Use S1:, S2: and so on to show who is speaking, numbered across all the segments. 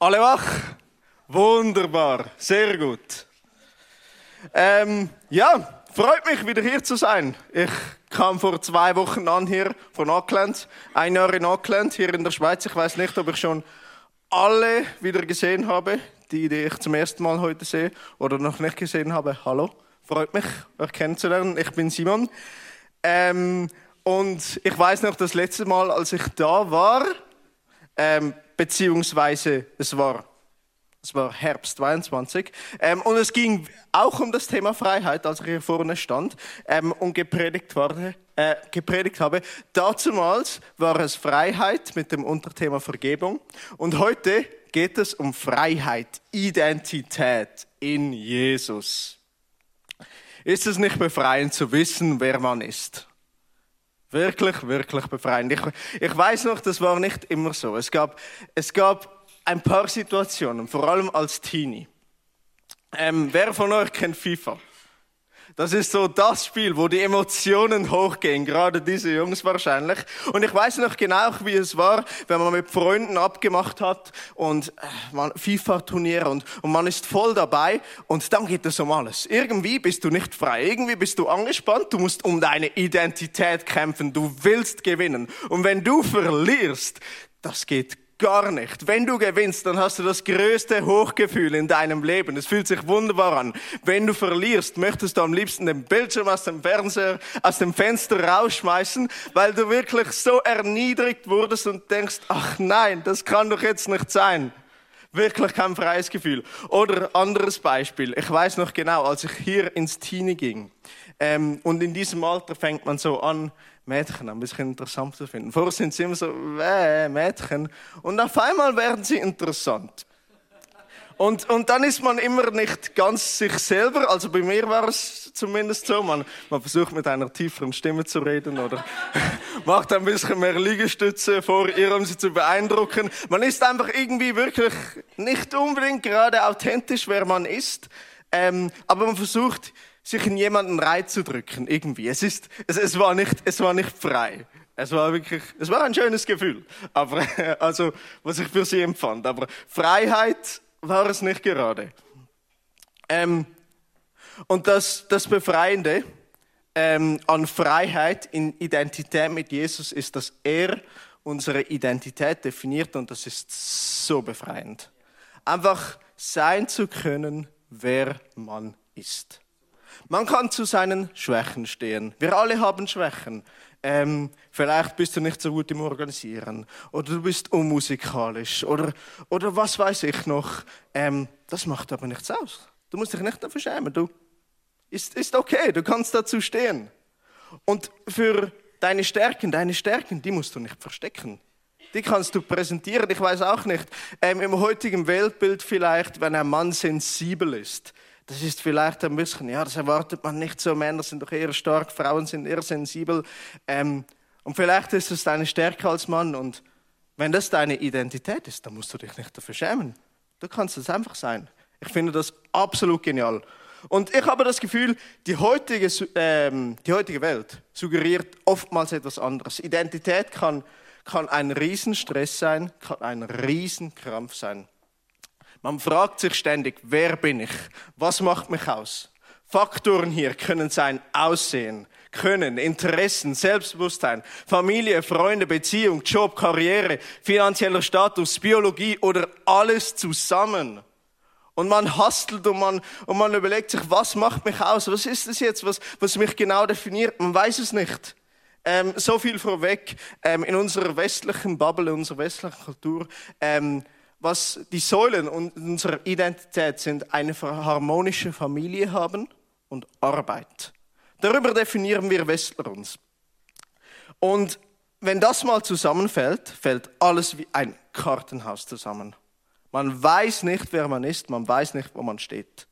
S1: Alle wach? Wunderbar, sehr gut. Ähm, ja, freut mich wieder hier zu sein. Ich kam vor zwei Wochen an hier von Auckland, ein Jahr in Auckland, hier in der Schweiz. Ich weiß nicht, ob ich schon alle wieder gesehen habe, die, die ich zum ersten Mal heute sehe oder noch nicht gesehen habe. Hallo, freut mich, euch kennenzulernen. Ich bin Simon. Ähm, und ich weiß noch, das letzte Mal, als ich da war, ähm, beziehungsweise es war, es war Herbst 22, ähm, und es ging auch um das Thema Freiheit, als ich hier vorne stand ähm, und gepredigt, war, äh, gepredigt habe. Dazumals war es Freiheit mit dem Unterthema Vergebung und heute geht es um Freiheit, Identität in Jesus. Ist es nicht befreiend zu wissen, wer man ist? Wirklich, wirklich befreiend. Ich, ich weiß noch, das war nicht immer so. Es gab, es gab ein paar Situationen, vor allem als Teenie. Ähm, wer von euch kennt FIFA? Das ist so das Spiel, wo die Emotionen hochgehen, gerade diese Jungs wahrscheinlich. Und ich weiß noch genau, wie es war, wenn man mit Freunden abgemacht hat und äh, FIFA-Turnier und, und man ist voll dabei und dann geht es um alles. Irgendwie bist du nicht frei, irgendwie bist du angespannt, du musst um deine Identität kämpfen, du willst gewinnen. Und wenn du verlierst, das geht Gar nicht. Wenn du gewinnst, dann hast du das größte Hochgefühl in deinem Leben. Es fühlt sich wunderbar an. Wenn du verlierst, möchtest du am liebsten den Bildschirm aus dem Fernseher, aus dem Fenster rausschmeißen, weil du wirklich so erniedrigt wurdest und denkst, ach nein, das kann doch jetzt nicht sein. Wirklich kein freies Gefühl. Oder anderes Beispiel. Ich weiß noch genau, als ich hier ins Teenie ging, ähm, und in diesem Alter fängt man so an, Mädchen ein bisschen interessant zu finden. Vorher sind sie immer so, äh, Mädchen. Und auf einmal werden sie interessant. Und, und dann ist man immer nicht ganz sich selber. Also bei mir war es zumindest so. Man, man versucht mit einer tieferen Stimme zu reden oder macht ein bisschen mehr Liegestütze vor ihr, um sie zu beeindrucken. Man ist einfach irgendwie wirklich nicht unbedingt gerade authentisch, wer man ist. Ähm, aber man versucht sich in jemanden reinzudrücken, irgendwie. Es ist, es, es war nicht, es war nicht frei. Es war wirklich, es war ein schönes Gefühl. Aber, also, was ich für sie empfand. Aber Freiheit war es nicht gerade. Ähm, und das, das Befreiende ähm, an Freiheit in Identität mit Jesus ist, dass er unsere Identität definiert und das ist so befreiend. Einfach sein zu können, wer man ist. Man kann zu seinen Schwächen stehen. Wir alle haben Schwächen. Ähm, vielleicht bist du nicht so gut im Organisieren oder du bist unmusikalisch oder, oder was weiß ich noch. Ähm, das macht aber nichts aus. Du musst dich nicht dafür schämen. Du ist, ist okay, du kannst dazu stehen. Und für deine Stärken, deine Stärken, die musst du nicht verstecken. Die kannst du präsentieren. Ich weiß auch nicht, ähm, im heutigen Weltbild vielleicht, wenn ein Mann sensibel ist, das ist vielleicht ein bisschen, ja, das erwartet man nicht so. Männer sind doch eher stark, Frauen sind eher sensibel. Ähm, und vielleicht ist es deine Stärke als Mann. Und wenn das deine Identität ist, dann musst du dich nicht dafür schämen. Du kannst es einfach sein. Ich finde das absolut genial. Und ich habe das Gefühl, die heutige, ähm, die heutige Welt suggeriert oftmals etwas anderes. Identität kann, kann ein Riesenstress sein, kann ein Riesenkrampf sein. Man fragt sich ständig, wer bin ich? Was macht mich aus? Faktoren hier können sein Aussehen, Können, Interessen, Selbstbewusstsein, Familie, Freunde, Beziehung, Job, Karriere, finanzieller Status, Biologie oder alles zusammen. Und man hastelt und man, und man überlegt sich, was macht mich aus? Was ist es jetzt, was, was mich genau definiert? Man weiß es nicht. Ähm, so viel vorweg, ähm, in unserer westlichen Bubble, in unserer westlichen Kultur, ähm, was die Säulen unserer Identität sind, eine harmonische Familie haben und Arbeit. Darüber definieren wir Westler uns. Und wenn das mal zusammenfällt, fällt alles wie ein Kartenhaus zusammen. Man weiß nicht, wer man ist, man weiß nicht, wo man steht.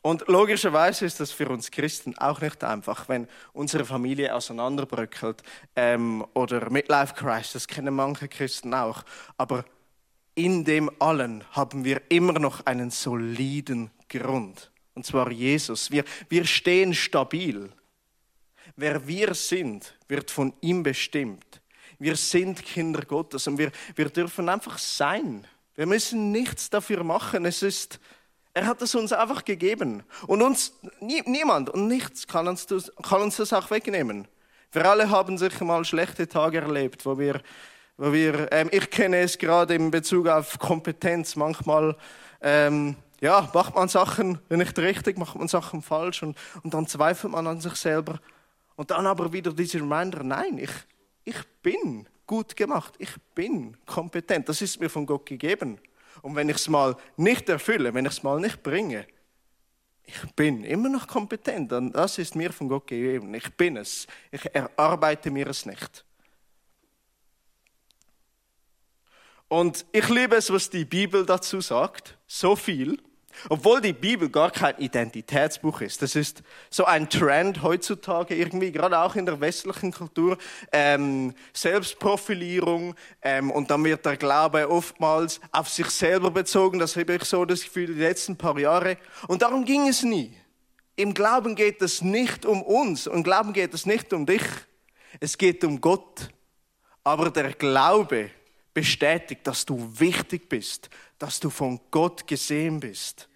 S1: Und logischerweise ist das für uns Christen auch nicht einfach, wenn unsere Familie auseinanderbröckelt ähm, oder Midlife Crisis, das kennen manche Christen auch. Aber in dem allen haben wir immer noch einen soliden Grund. Und zwar Jesus. Wir, wir stehen stabil. Wer wir sind, wird von ihm bestimmt. Wir sind Kinder Gottes und wir, wir dürfen einfach sein. Wir müssen nichts dafür machen. Es ist, er hat es uns einfach gegeben. Und uns, nie, niemand und nichts kann uns, das, kann uns das auch wegnehmen. Wir alle haben sicher mal schlechte Tage erlebt, wo wir, wo wir ähm, ich kenne es gerade in Bezug auf Kompetenz. Manchmal, ähm, ja, macht man Sachen nicht richtig, macht man Sachen falsch und, und dann zweifelt man an sich selber. Und dann aber wieder dieser Reminder, nein, ich, ich bin gut gemacht, ich bin kompetent, das ist mir von Gott gegeben. Und wenn ich es mal nicht erfülle, wenn ich es mal nicht bringe, ich bin immer noch kompetent und das ist mir von Gott gegeben. Ich bin es. Ich erarbeite mir es nicht. Und ich liebe es, was die Bibel dazu sagt. So viel. Obwohl die Bibel gar kein Identitätsbuch ist. Das ist so ein Trend heutzutage irgendwie, gerade auch in der westlichen Kultur. Ähm, Selbstprofilierung ähm, und dann wird der Glaube oftmals auf sich selber bezogen. Das habe ich so das Gefühl die letzten paar Jahre. Und darum ging es nie. Im Glauben geht es nicht um uns und Glauben geht es nicht um dich. Es geht um Gott. Aber der Glaube bestätigt, dass du wichtig bist, dass du von Gott gesehen bist.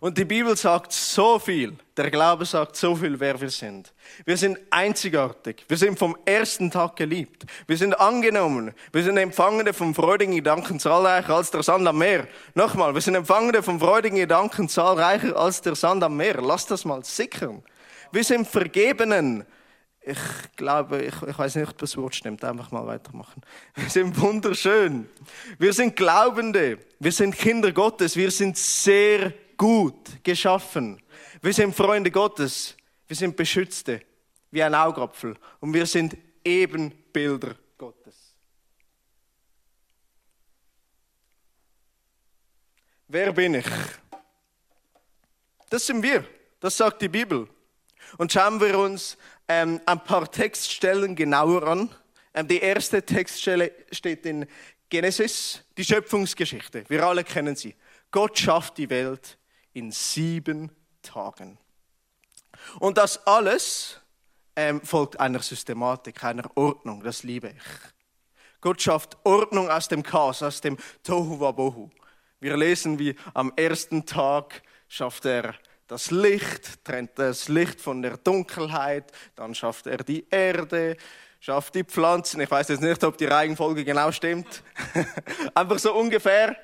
S1: Und die Bibel sagt so viel, der Glaube sagt so viel, wer wir sind. Wir sind einzigartig, wir sind vom ersten Tag geliebt, wir sind angenommen, wir sind Empfangene vom freudigen Gedanken zahlreicher als der Sand am Meer. Nochmal, wir sind Empfangene vom freudigen Gedanken zahlreicher als der Sand am Meer. Lass das mal sickern. Wir sind Vergebenen, ich glaube, ich, ich weiß nicht, ob das Wort stimmt, einfach mal weitermachen. Wir sind wunderschön. Wir sind Glaubende. Wir sind Kinder Gottes. Wir sind sehr gut geschaffen. Wir sind Freunde Gottes. Wir sind Beschützte, wie ein Augapfel. Und wir sind Ebenbilder Gottes. Wer bin ich? Das sind wir. Das sagt die Bibel. Und schauen wir uns ähm, ein paar Textstellen genauer an. Ähm, die erste Textstelle steht in Genesis, die Schöpfungsgeschichte. Wir alle kennen sie. Gott schafft die Welt in sieben Tagen. Und das alles ähm, folgt einer Systematik, einer Ordnung. Das liebe ich. Gott schafft Ordnung aus dem Chaos, aus dem Tohu Wabohu. Wir lesen, wie am ersten Tag schafft er das Licht, trennt das Licht von der Dunkelheit, dann schafft er die Erde, schafft die Pflanzen. Ich weiß jetzt nicht, ob die Reihenfolge genau stimmt. Einfach so ungefähr.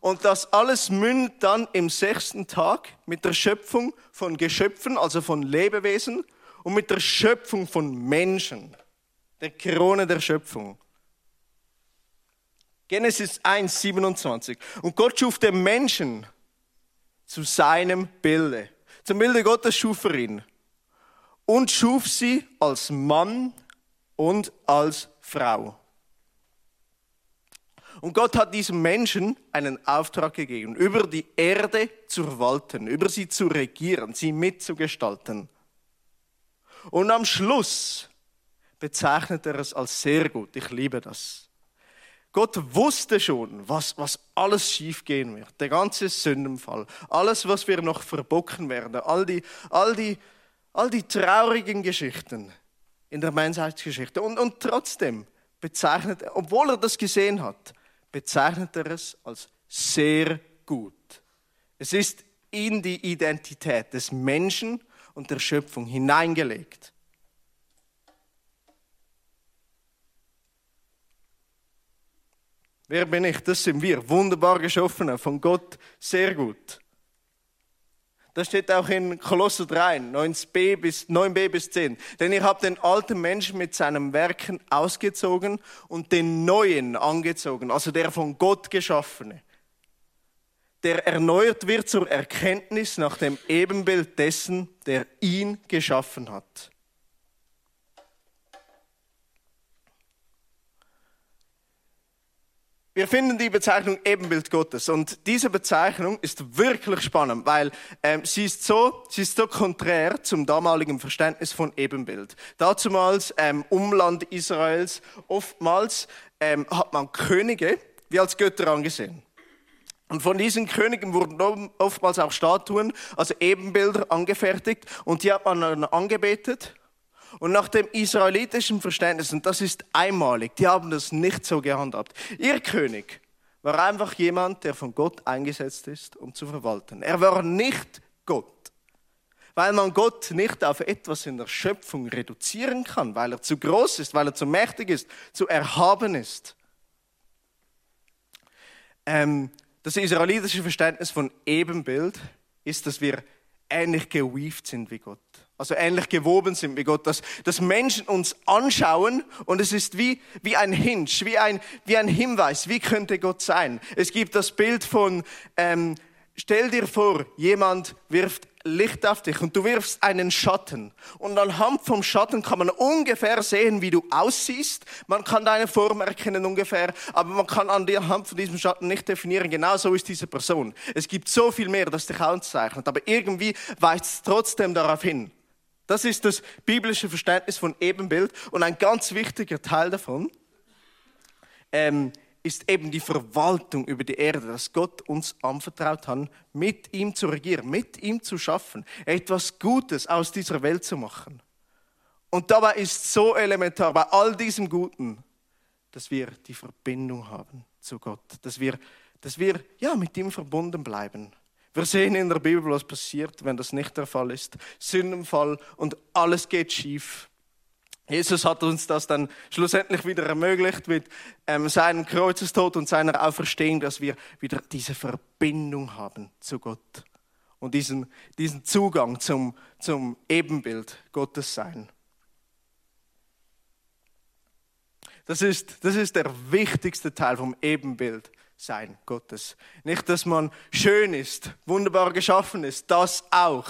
S1: Und das alles mündet dann im sechsten Tag mit der Schöpfung von Geschöpfen, also von Lebewesen, und mit der Schöpfung von Menschen, der Krone der Schöpfung. Genesis 1, 27. Und Gott schuf den Menschen zu seinem Bilde. Zum Bilde Gottes schuf er ihn und schuf sie als Mann und als Frau. Und Gott hat diesem Menschen einen Auftrag gegeben, über die Erde zu verwalten, über sie zu regieren, sie mitzugestalten. Und am Schluss bezeichnet er es als sehr gut. Ich liebe das. Gott wusste schon, was, was alles schiefgehen wird. Der ganze Sündenfall. Alles, was wir noch verbocken werden. All die, all die, all die traurigen Geschichten in der Menschheitsgeschichte. Und, und trotzdem bezeichnet obwohl er das gesehen hat, bezeichnet er es als sehr gut. Es ist in die Identität des Menschen und der Schöpfung hineingelegt. Wer bin ich? Das sind wir. Wunderbar geschaffene, von Gott sehr gut. Das steht auch in Kolosser 3, 9b bis, 9b bis 10. Denn ihr habt den alten Menschen mit seinem Werken ausgezogen und den neuen angezogen, also der von Gott geschaffene. Der erneuert wird zur Erkenntnis nach dem Ebenbild dessen, der ihn geschaffen hat. Wir finden die Bezeichnung Ebenbild Gottes und diese Bezeichnung ist wirklich spannend, weil ähm, sie, ist so, sie ist so konträr zum damaligen Verständnis von Ebenbild. Dazumals ähm, Umland Israels, oftmals ähm, hat man Könige wie als Götter angesehen. Und von diesen Königen wurden oftmals auch Statuen, also Ebenbilder angefertigt und die hat man dann angebetet und nach dem israelitischen Verständnis, und das ist einmalig, die haben das nicht so gehandhabt. Ihr König war einfach jemand, der von Gott eingesetzt ist, um zu verwalten. Er war nicht Gott, weil man Gott nicht auf etwas in der Schöpfung reduzieren kann, weil er zu groß ist, weil er zu mächtig ist, zu erhaben ist. Ähm, das israelitische Verständnis von Ebenbild ist, dass wir ähnlich geweaved sind wie Gott. Also ähnlich gewoben sind wie Gott, dass, dass Menschen uns anschauen und es ist wie, wie ein Hinge, wie ein, wie ein Hinweis, wie könnte Gott sein. Es gibt das Bild von, ähm, stell dir vor, jemand wirft Licht auf dich und du wirfst einen Schatten. Und anhand vom Schatten kann man ungefähr sehen, wie du aussiehst. Man kann deine Form erkennen ungefähr, aber man kann an der Hand von diesem Schatten nicht definieren, genau so ist diese Person. Es gibt so viel mehr, das dich auszeichnet, aber irgendwie weist es trotzdem darauf hin. Das ist das biblische Verständnis von Ebenbild und ein ganz wichtiger Teil davon ähm, ist eben die Verwaltung über die Erde, dass Gott uns anvertraut hat, mit ihm zu regieren, mit ihm zu schaffen, etwas Gutes aus dieser Welt zu machen. Und dabei ist so elementar bei all diesem Guten, dass wir die Verbindung haben zu Gott, dass wir, dass wir ja, mit ihm verbunden bleiben. Wir sehen in der Bibel, was passiert, wenn das nicht der Fall ist. Sündenfall und alles geht schief. Jesus hat uns das dann schlussendlich wieder ermöglicht mit ähm, seinem Kreuzestod und seiner Auferstehung, dass wir wieder diese Verbindung haben zu Gott und diesen, diesen Zugang zum, zum Ebenbild Gottes sein. Das ist, das ist der wichtigste Teil vom Ebenbild sein Gottes. Nicht, dass man schön ist, wunderbar geschaffen ist, das auch,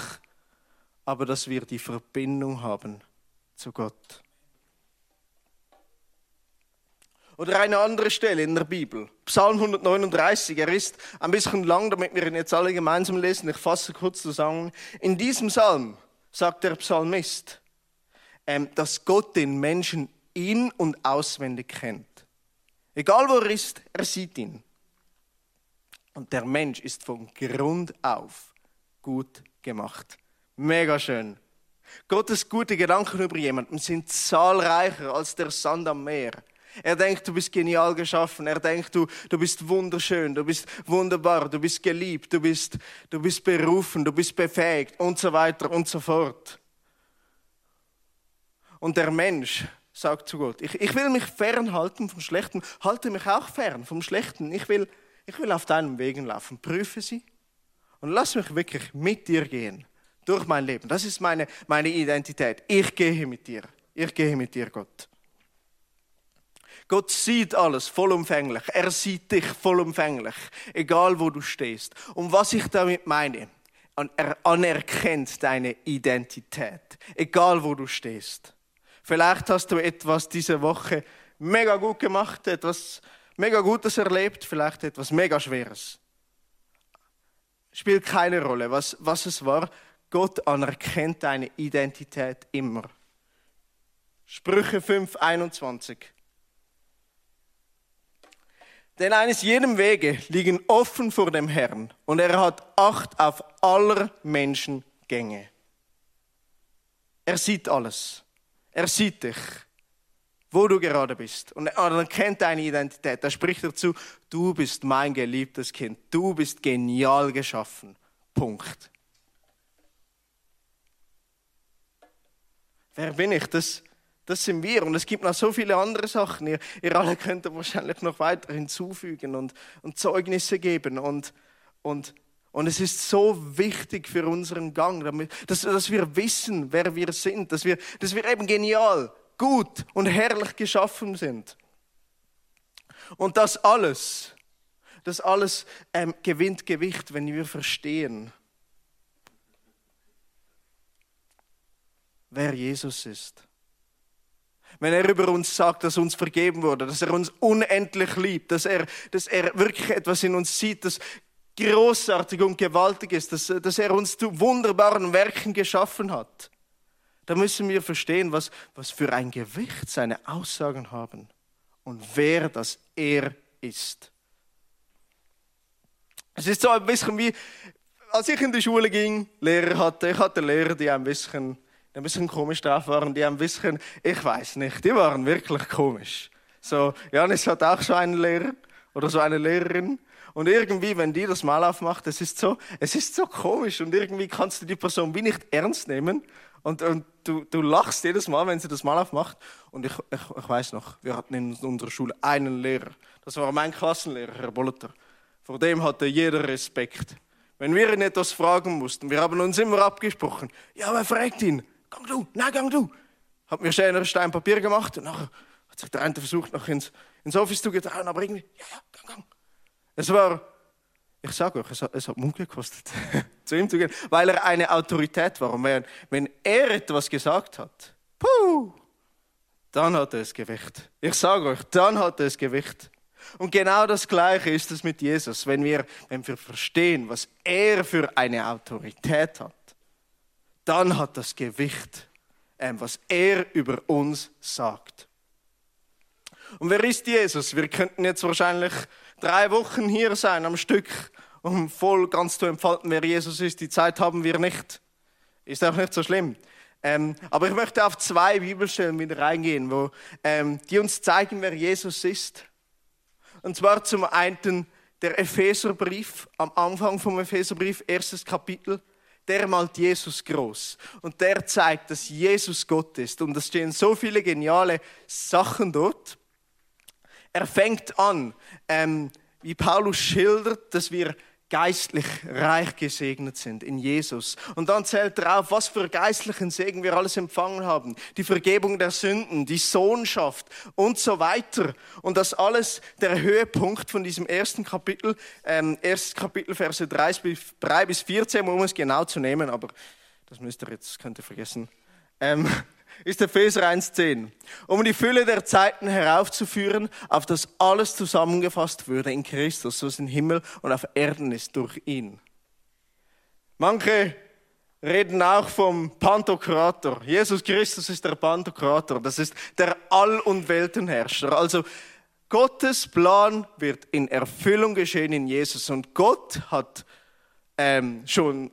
S1: aber dass wir die Verbindung haben zu Gott. Oder eine andere Stelle in der Bibel. Psalm 139. Er ist ein bisschen lang, damit wir ihn jetzt alle gemeinsam lesen. Ich fasse kurz zusammen. In diesem Psalm sagt der Psalmist, ähm, dass Gott den Menschen in- und auswendig kennt. Egal wo er ist, er sieht ihn. Und der Mensch ist von Grund auf gut gemacht. Mega schön. Gottes gute Gedanken über jemanden sind zahlreicher als der Sand am Meer. Er denkt, du bist genial geschaffen. Er denkt, du, du bist wunderschön, du bist wunderbar, du bist geliebt, du bist, du bist berufen, du bist befähigt und so weiter und so fort. Und der Mensch sagt zu Gott, ich, ich will mich fernhalten vom Schlechten, halte mich auch fern vom Schlechten. Ich will, ich will auf deinen Wegen laufen. Prüfe sie und lass mich wirklich mit dir gehen durch mein Leben. Das ist meine, meine Identität. Ich gehe mit dir. Ich gehe mit dir, Gott. Gott sieht alles vollumfänglich. Er sieht dich vollumfänglich, egal wo du stehst. Und was ich damit meine, er anerkennt deine Identität, egal wo du stehst. Vielleicht hast du etwas diese Woche mega gut gemacht, etwas mega Gutes erlebt, vielleicht etwas mega Schweres. Spielt keine Rolle, was, was es war. Gott anerkennt deine Identität immer. Sprüche 5, 21. Denn eines jedem Wege liegen offen vor dem Herrn und er hat Acht auf aller Menschen Gänge. Er sieht alles. Er sieht dich, wo du gerade bist. Und er kennt deine Identität. Da spricht er zu, du bist mein geliebtes Kind. Du bist genial geschaffen. Punkt. Wer bin ich? Das, das sind wir. Und es gibt noch so viele andere Sachen. Ihr, ihr alle könnt wahrscheinlich noch weiter hinzufügen und, und Zeugnisse geben. Und, und, und es ist so wichtig für unseren Gang, damit, dass, dass wir wissen, wer wir sind, dass wir, dass wir eben genial, gut und herrlich geschaffen sind. Und das alles, das alles ähm, gewinnt Gewicht, wenn wir verstehen, wer Jesus ist wenn er über uns sagt, dass uns vergeben wurde, dass er uns unendlich liebt, dass er, dass er wirklich etwas in uns sieht, das großartig und gewaltig ist, dass, dass er uns zu wunderbaren Werken geschaffen hat. Da müssen wir verstehen, was, was für ein Gewicht seine Aussagen haben und wer das er ist. Es ist so ein bisschen wie, als ich in die Schule ging, Lehrer hatte, ich hatte Lehrer, die ein bisschen ein bisschen komisch drauf waren, die ein bisschen, ich weiß nicht, die waren wirklich komisch. So, Janis hat auch so einen Lehrer oder so eine Lehrerin. Und irgendwie, wenn die das mal aufmacht, es ist so, es ist so komisch und irgendwie kannst du die Person wie nicht ernst nehmen und, und du, du lachst jedes Mal, wenn sie das mal aufmacht. Und ich, ich, ich weiß noch, wir hatten in unserer Schule einen Lehrer. Das war mein Klassenlehrer, Herr Bolleter. Vor dem hatte jeder Respekt. Wenn wir ihn etwas fragen mussten, wir haben uns immer abgesprochen. Ja, wer fragt ihn? Gang du, nein, gang du. Hat mir ein Stein Papier gemacht und nachher hat sich der eine versucht, noch ins, ins Office zu getrauen, aber irgendwie, ja, ja, gang, gang. Es war, ich sage euch, es hat, es hat Mund gekostet, zu ihm zu gehen, weil er eine Autorität war. Und wenn, wenn er etwas gesagt hat, puh, dann hat er es Gewicht. Ich sage euch, dann hat er es Gewicht. Und genau das Gleiche ist es mit Jesus, wenn wir, wenn wir verstehen, was er für eine Autorität hat, dann hat das Gewicht, ähm, was er über uns sagt. Und wer ist Jesus? Wir könnten jetzt wahrscheinlich drei Wochen hier sein am Stück, um voll ganz zu entfalten, wer Jesus ist. Die Zeit haben wir nicht. Ist auch nicht so schlimm. Ähm, aber ich möchte auf zwei Bibelstellen wieder reingehen, wo, ähm, die uns zeigen, wer Jesus ist. Und zwar zum einen der Epheserbrief, am Anfang vom Epheserbrief, erstes Kapitel, der malt Jesus groß. Und der zeigt, dass Jesus Gott ist. Und es stehen so viele geniale Sachen dort. Er fängt an, ähm, wie Paulus schildert, dass wir geistlich reich gesegnet sind in Jesus. Und dann zählt er auf, was für geistlichen Segen wir alles empfangen haben. Die Vergebung der Sünden, die Sohnschaft und so weiter. Und das alles der Höhepunkt von diesem ersten Kapitel, ähm, erstes Kapitel, Verse 3 bis, 3 bis 14, um es genau zu nehmen, aber das müsst ihr jetzt, könnt ihr vergessen. Ähm, ist Epheser 1,10. Um die Fülle der Zeiten heraufzuführen, auf das alles zusammengefasst würde in Christus, was im Himmel und auf Erden ist, durch ihn. Manche reden auch vom Pantokrator. Jesus Christus ist der Pantokrator. Das ist der All- und Weltenherrscher. Also Gottes Plan wird in Erfüllung geschehen in Jesus. Und Gott hat ähm, schon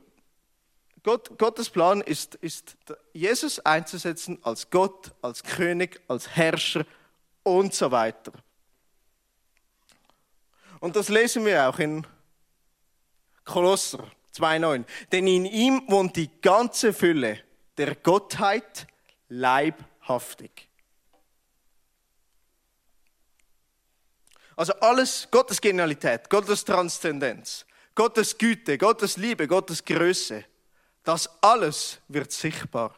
S1: Gott, Gottes Plan ist, ist, Jesus einzusetzen als Gott, als König, als Herrscher und so weiter. Und das lesen wir auch in Kolosser 2,9. Denn in ihm wohnt die ganze Fülle der Gottheit leibhaftig. Also alles Gottes Genialität, Gottes Transzendenz, Gottes Güte, Gottes Liebe, Gottes Größe das alles wird sichtbar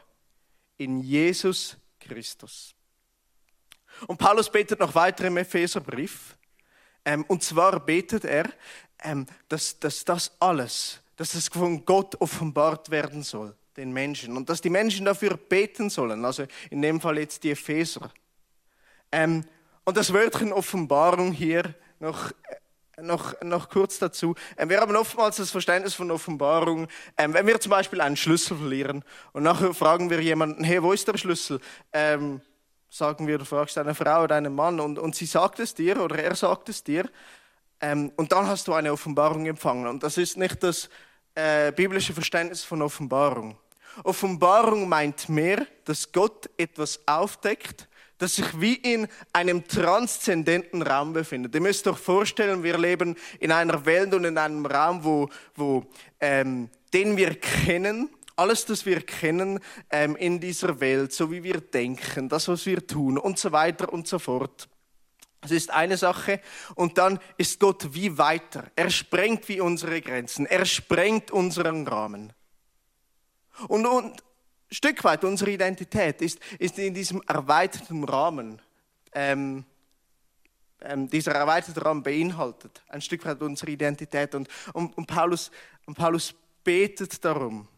S1: in Jesus Christus. Und Paulus betet noch weiter im Epheserbrief. Ähm, und zwar betet er, ähm, dass, dass das alles, dass es von Gott offenbart werden soll, den Menschen. Und dass die Menschen dafür beten sollen. Also in dem Fall jetzt die Epheser. Ähm, und das Wörtchen Offenbarung hier noch noch, noch kurz dazu. Ähm, wir haben oftmals das Verständnis von Offenbarung, ähm, wenn wir zum Beispiel einen Schlüssel verlieren und nachher fragen wir jemanden, hey, wo ist der Schlüssel? Ähm, sagen wir, du fragst eine Frau oder einen Mann und, und sie sagt es dir oder er sagt es dir ähm, und dann hast du eine Offenbarung empfangen. Und das ist nicht das äh, biblische Verständnis von Offenbarung. Offenbarung meint mehr, dass Gott etwas aufdeckt, das sich wie in einem transzendenten Raum befindet. Ihr müsst euch vorstellen, wir leben in einer Welt und in einem Raum, wo, wo ähm, den wir kennen, alles, das wir kennen ähm, in dieser Welt, so wie wir denken, das, was wir tun und so weiter und so fort. Das ist eine Sache. Und dann ist Gott wie weiter. Er sprengt wie unsere Grenzen. Er sprengt unseren Rahmen. Und, und Stück weit unsere Identität ist, ist in diesem erweiterten Rahmen, ähm, ähm, dieser erweiterte Rahmen beinhaltet ein Stück weit unsere Identität. Und, und, und, Paulus, und Paulus betet darum,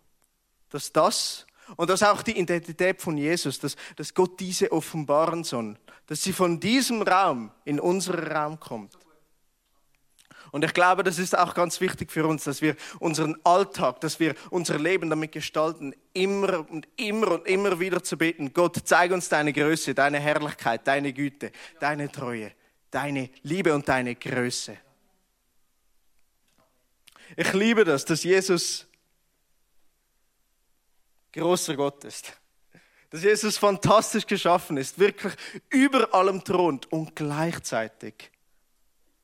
S1: dass das und dass auch die Identität von Jesus, dass, dass Gott diese offenbaren soll, dass sie von diesem Raum in unseren Raum kommt. Und ich glaube, das ist auch ganz wichtig für uns, dass wir unseren Alltag, dass wir unser Leben damit gestalten, immer und immer und immer wieder zu beten. Gott, zeig uns deine Größe, deine Herrlichkeit, deine Güte, deine Treue, deine Liebe und deine Größe. Ich liebe das, dass Jesus großer Gott ist. Dass Jesus fantastisch geschaffen ist, wirklich über allem thront und gleichzeitig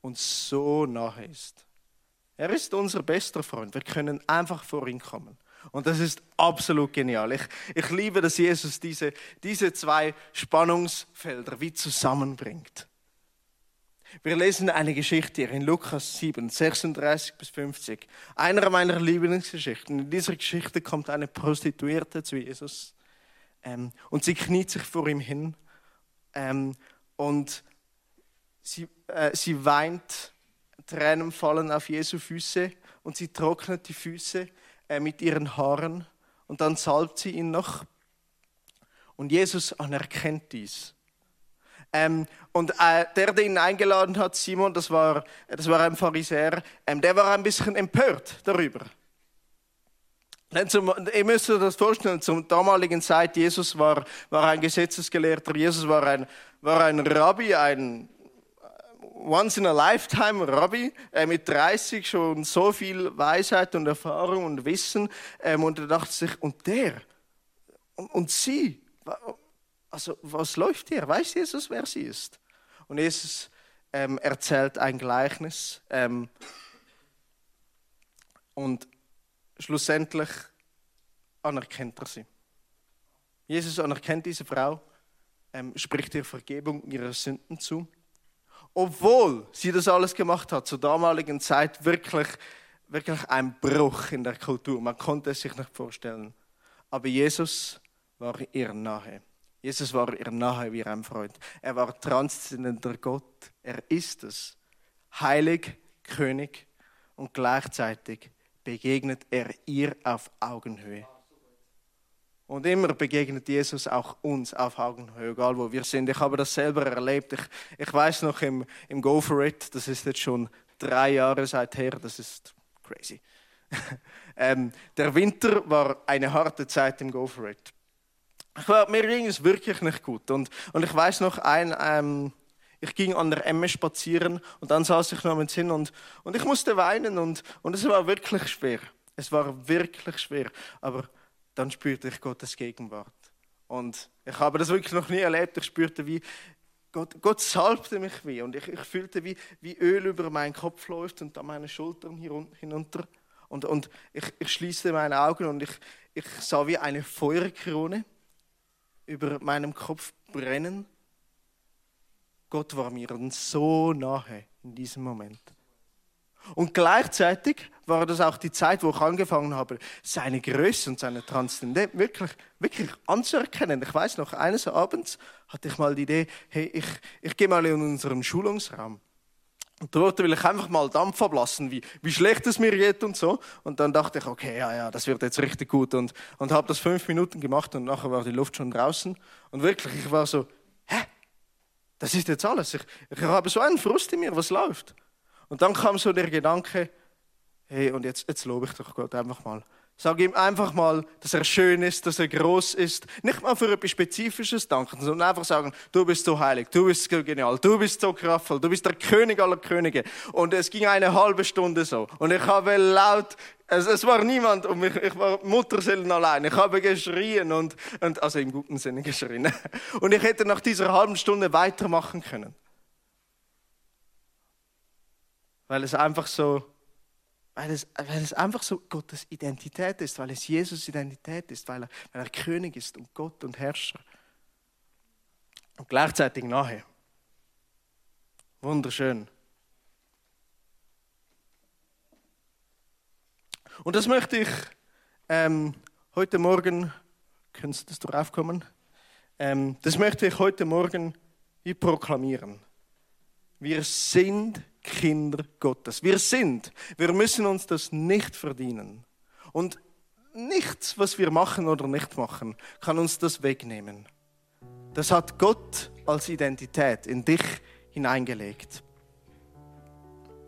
S1: uns so nahe ist. Er ist unser bester Freund. Wir können einfach vor ihn kommen. Und das ist absolut genial. Ich, ich liebe, dass Jesus diese, diese zwei Spannungsfelder wie zusammenbringt. Wir lesen eine Geschichte hier in Lukas 7, 36 bis 50. Einer meiner Lieblingsgeschichten. In dieser Geschichte kommt eine Prostituierte zu Jesus ähm, und sie kniet sich vor ihm hin ähm, und sie, äh, sie weint, Tränen fallen auf Jesu Füße und sie trocknet die Füße äh, mit ihren Haaren und dann salbt sie ihn noch. Und Jesus anerkennt dies. Ähm, und äh, der, der ihn eingeladen hat, Simon, das war, das war ein Pharisäer, ähm, der war ein bisschen empört darüber. Denn zum, ihr müsst euch das vorstellen, zur damaligen Zeit, Jesus war, war ein Gesetzesgelehrter, Jesus war ein, war ein Rabbi, ein once in a lifetime Rabbi, äh, mit 30 schon so viel Weisheit und Erfahrung und Wissen. Ähm, und er dachte sich, und der, und, und sie, also was läuft hier? Weiß Jesus, wer sie ist? Und Jesus ähm, erzählt ein Gleichnis ähm, und schlussendlich anerkennt er sie. Jesus anerkennt diese Frau, ähm, spricht ihr Vergebung ihrer Sünden zu obwohl sie das alles gemacht hat, zur damaligen Zeit wirklich, wirklich ein Bruch in der Kultur. Man konnte es sich nicht vorstellen. Aber Jesus war ihr nahe. Jesus war ihr nahe wie ein Freund. Er war transzendenter Gott. Er ist es. Heilig, König und gleichzeitig begegnet er ihr auf Augenhöhe. Und immer begegnet Jesus auch uns auf Augenhöhe, egal wo wir sind. Ich habe das selber erlebt. Ich, ich weiß noch im, im Go for It, das ist jetzt schon drei Jahre seither, das ist crazy. ähm, der Winter war eine harte Zeit im Go for It. Ich war, mir ging es wirklich nicht gut. Und, und ich weiß noch, ein, ähm, ich ging an der Emme spazieren und dann saß ich noch mit hin und, und ich musste weinen und, und es war wirklich schwer. Es war wirklich schwer. Aber dann spürte ich Gottes Gegenwart. Und ich habe das wirklich noch nie erlebt. Ich spürte, wie Gott, Gott salbte mich wie. Und ich, ich fühlte, wie, wie Öl über meinen Kopf läuft und an meine Schultern hinunter. Und, und ich, ich schließte meine Augen und ich, ich sah wie eine Feuerkrone über meinem Kopf brennen. Gott war mir so nahe in diesem Moment. Und gleichzeitig war das auch die Zeit, wo ich angefangen habe, seine Größe und seine Transzendenz wirklich, wirklich anzuerkennen. Ich weiß noch, eines Abends hatte ich mal die Idee, hey, ich, ich gehe mal in unseren Schulungsraum. Und dort will ich einfach mal Dampf ablassen, wie, wie schlecht es mir geht und so. Und dann dachte ich, okay, ja, ja, das wird jetzt richtig gut. Und, und habe das fünf Minuten gemacht und nachher war die Luft schon draußen. Und wirklich, ich war so, hä? Das ist jetzt alles. Ich, ich habe so einen Frust in mir, was läuft. Und dann kam so der Gedanke, hey, und jetzt, jetzt lobe ich doch Gott einfach mal. Sag ihm einfach mal, dass er schön ist, dass er groß ist. Nicht mal für etwas Spezifisches danken, sondern einfach sagen, du bist so heilig, du bist so genial, du bist so kraftvoll, du bist der König aller Könige. Und es ging eine halbe Stunde so. Und ich habe laut, es, es war niemand um mich, ich war Mutterseelen allein. Ich habe geschrien und, und, also im guten Sinne geschrien. Und ich hätte nach dieser halben Stunde weitermachen können. Weil es einfach so, weil es, weil es einfach so Gottes Identität ist, weil es Jesus Identität ist, weil er, weil er König ist und Gott und Herrscher. Und gleichzeitig nahe. Wunderschön. Und das möchte ich ähm, heute Morgen, könntest du das drauf kommen? Ähm, das möchte ich heute Morgen wie proklamieren. Wir sind Kinder Gottes. Wir sind. Wir müssen uns das nicht verdienen. Und nichts, was wir machen oder nicht machen, kann uns das wegnehmen. Das hat Gott als Identität in dich hineingelegt.